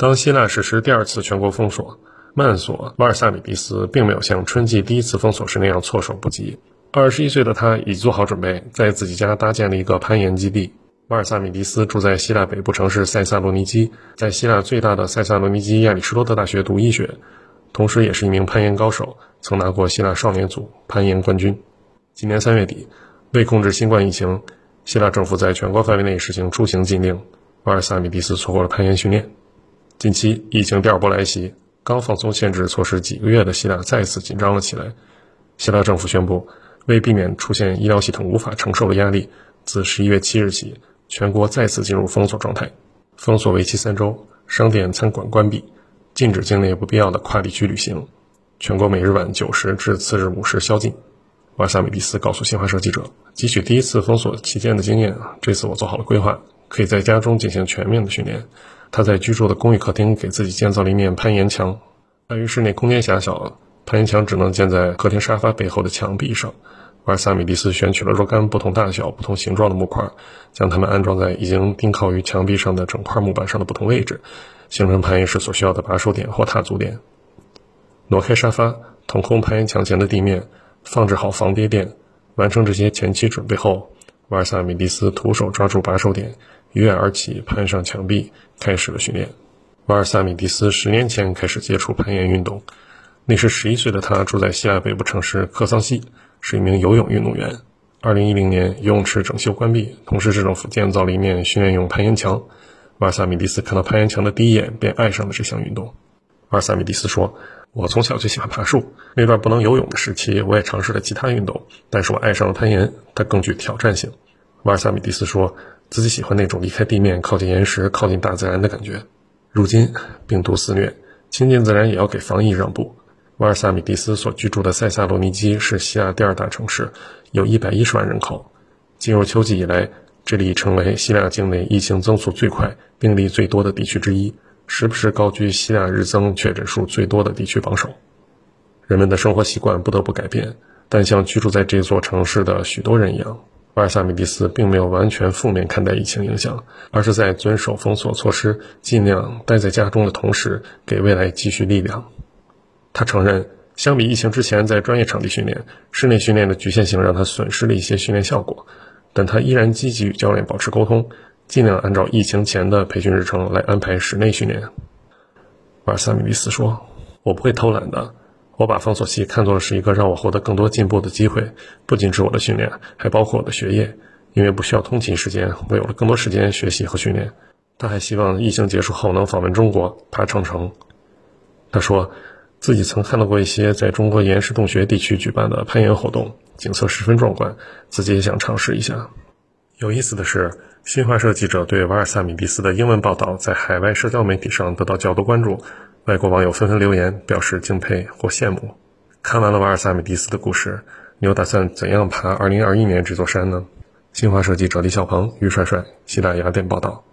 当希腊实施第二次全国封锁，曼索瓦尔萨米迪斯并没有像春季第一次封锁时那样措手不及。二十一岁的他已做好准备，在自己家搭建了一个攀岩基地。瓦尔萨米迪斯住在希腊北部城市塞萨洛尼基，在希腊最大的塞萨洛尼基亚里士多德大学读医学，同时也是一名攀岩高手，曾拿过希腊少年组攀岩冠军。今年三月底，为控制新冠疫情，希腊政府在全国范围内实行出行禁令。瓦尔萨米迪斯错过了攀岩训练。近期疫情第二波来袭，刚放松限制措施几个月的希腊再次紧张了起来。希腊政府宣布，为避免出现医疗系统无法承受的压力，自十一月七日起，全国再次进入封锁状态。封锁为期三周，商店、餐馆关闭，禁止境内不必要的跨地区旅行。全国每日晚九时至次日五时宵禁。瓦萨米蒂斯告诉新华社记者：“汲取第一次封锁期间的经验，这次我做好了规划，可以在家中进行全面的训练。”他在居住的公寓客厅给自己建造了一面攀岩墙。碍于室内空间狭小，攀岩墙只能建在客厅沙发背后的墙壁上。瓦尔萨米蒂斯选取了若干不同大小、不同形状的木块，将它们安装在已经钉靠于墙壁上的整块木板上的不同位置，形成攀岩时所需要的把手点或踏足点。挪开沙发，腾空攀岩墙前的地面。放置好防跌垫，完成这些前期准备后，瓦尔萨米蒂斯徒手抓住把手点，一跃而起，攀上墙壁，开始了训练。瓦尔萨米蒂斯十年前开始接触攀岩运动，那时十一岁的他住在希腊北部城市科桑西，是一名游泳运动员。二零一零年，游泳池整修关闭，同时市政府建造了一面训练用攀岩墙。瓦尔萨米蒂斯看到攀岩墙的第一眼，便爱上了这项运动。瓦尔萨米蒂斯说。我从小就喜欢爬树。那段不能游泳的时期，我也尝试了其他运动，但是我爱上了攀岩，它更具挑战性。瓦尔萨米蒂斯说自己喜欢那种离开地面、靠近岩石、靠近大自然的感觉。如今病毒肆虐，亲近自然也要给防疫让步。瓦尔萨米蒂斯所居住的塞萨洛尼基是希腊第二大城市，有一百一十万人口。进入秋季以来，这里已成为希腊境内疫情增速最快、病例最多的地区之一。时不时高居希腊日增确诊数最多的地区榜首，人们的生活习惯不得不改变。但像居住在这座城市的许多人一样，瓦尔萨米蒂斯并没有完全负面看待疫情影响，而是在遵守封锁措施、尽量待在家中的同时，给未来积蓄力量。他承认，相比疫情之前在专业场地训练，室内训练的局限性让他损失了一些训练效果，但他依然积极与教练保持沟通。尽量按照疫情前的培训日程来安排室内训练。瓦尔萨米利斯说：“我不会偷懒的，我把封锁期看作是一个让我获得更多进步的机会，不仅是我的训练，还包括我的学业。因为不需要通勤时间，我有了更多时间学习和训练。”他还希望疫情结束后能访问中国，爬长城。他说自己曾看到过一些在中国岩石洞穴地区举办的攀岩活动，景色十分壮观，自己也想尝试一下。有意思的是。新华社记者对瓦尔萨米蒂斯的英文报道在海外社交媒体上得到较多关注，外国网友纷纷留言表示敬佩或羡慕。看完了瓦尔萨米迪斯的故事，你又打算怎样爬2021年这座山呢？新华社记者李小鹏、于帅帅，西大雅典报道。